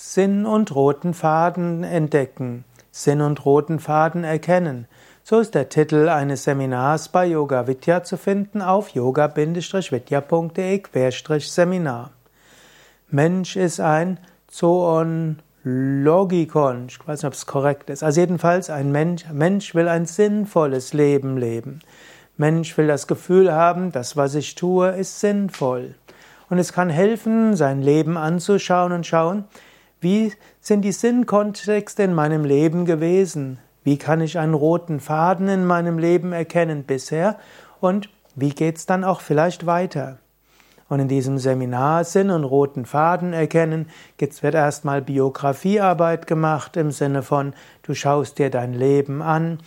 Sinn und roten Faden entdecken, Sinn und roten Faden erkennen. So ist der Titel eines Seminars bei Yoga Vidya zu finden auf yoga-vidya.de-seminar. Mensch ist ein Zoologikon. Ich weiß nicht, ob es korrekt ist. Also jedenfalls ein Mensch. Mensch will ein sinnvolles Leben leben. Mensch will das Gefühl haben, das, was ich tue, ist sinnvoll. Und es kann helfen, sein Leben anzuschauen und schauen, wie sind die Sinnkontexte in meinem Leben gewesen? Wie kann ich einen roten Faden in meinem Leben erkennen bisher? Und wie geht's dann auch vielleicht weiter? Und in diesem Seminar Sinn und roten Faden erkennen, jetzt wird erstmal Biografiearbeit gemacht im Sinne von, du schaust dir dein Leben an,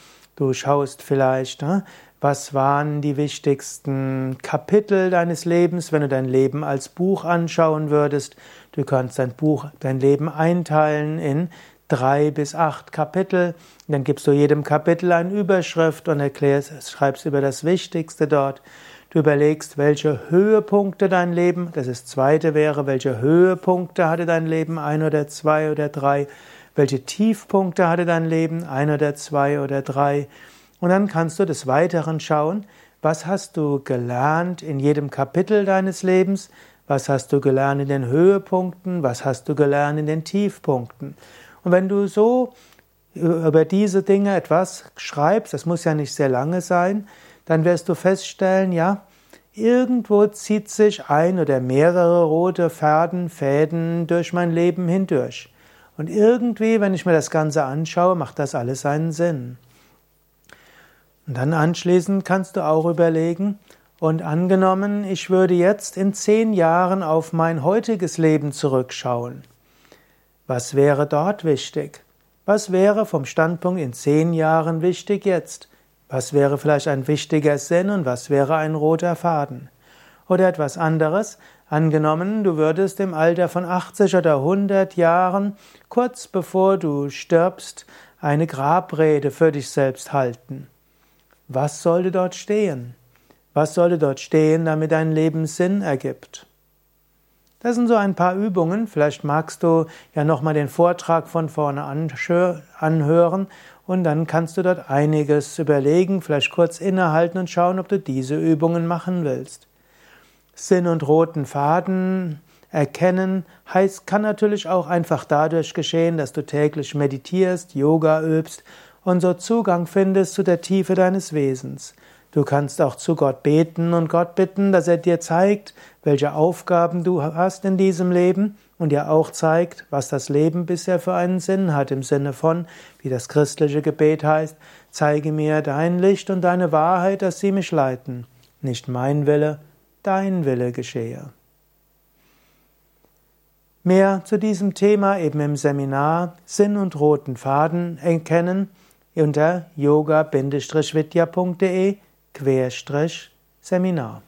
du schaust vielleicht, ne, was waren die wichtigsten Kapitel deines Lebens, wenn du dein Leben als Buch anschauen würdest? Du kannst dein Buch, dein Leben einteilen in drei bis acht Kapitel. Dann gibst du jedem Kapitel eine Überschrift und erklärst, schreibst über das Wichtigste dort. Du überlegst, welche Höhepunkte dein Leben, das ist zweite wäre, welche Höhepunkte hatte dein Leben, ein oder zwei oder drei, welche Tiefpunkte hatte dein Leben, ein oder zwei oder drei. Und dann kannst du des Weiteren schauen, was hast du gelernt in jedem Kapitel deines Lebens, was hast du gelernt in den Höhepunkten, was hast du gelernt in den Tiefpunkten. Und wenn du so über diese Dinge etwas schreibst, das muss ja nicht sehr lange sein, dann wirst du feststellen, ja, irgendwo zieht sich ein oder mehrere rote Fäden, Fäden durch mein Leben hindurch. Und irgendwie, wenn ich mir das Ganze anschaue, macht das alles einen Sinn. Und dann anschließend kannst du auch überlegen, und angenommen, ich würde jetzt in zehn Jahren auf mein heutiges Leben zurückschauen. Was wäre dort wichtig? Was wäre vom Standpunkt in zehn Jahren wichtig jetzt? Was wäre vielleicht ein wichtiger Sinn und was wäre ein roter Faden? Oder etwas anderes, angenommen, du würdest im Alter von 80 oder 100 Jahren, kurz bevor du stirbst, eine Grabrede für dich selbst halten. Was sollte dort stehen? Was sollte dort stehen, damit dein Leben Sinn ergibt? Das sind so ein paar Übungen. Vielleicht magst du ja nochmal den Vortrag von vorne anhören und dann kannst du dort einiges überlegen, vielleicht kurz innehalten und schauen, ob du diese Übungen machen willst. Sinn und roten Faden erkennen heißt, kann natürlich auch einfach dadurch geschehen, dass du täglich meditierst, Yoga übst und so Zugang findest zu der Tiefe deines Wesens. Du kannst auch zu Gott beten und Gott bitten, dass er dir zeigt, welche Aufgaben du hast in diesem Leben und dir auch zeigt, was das Leben bisher für einen Sinn hat, im Sinne von, wie das christliche Gebet heißt, zeige mir dein Licht und deine Wahrheit, dass sie mich leiten. Nicht mein Wille, dein Wille geschehe. Mehr zu diesem Thema eben im Seminar Sinn und roten Faden erkennen unter yoga-vidya.de Seminar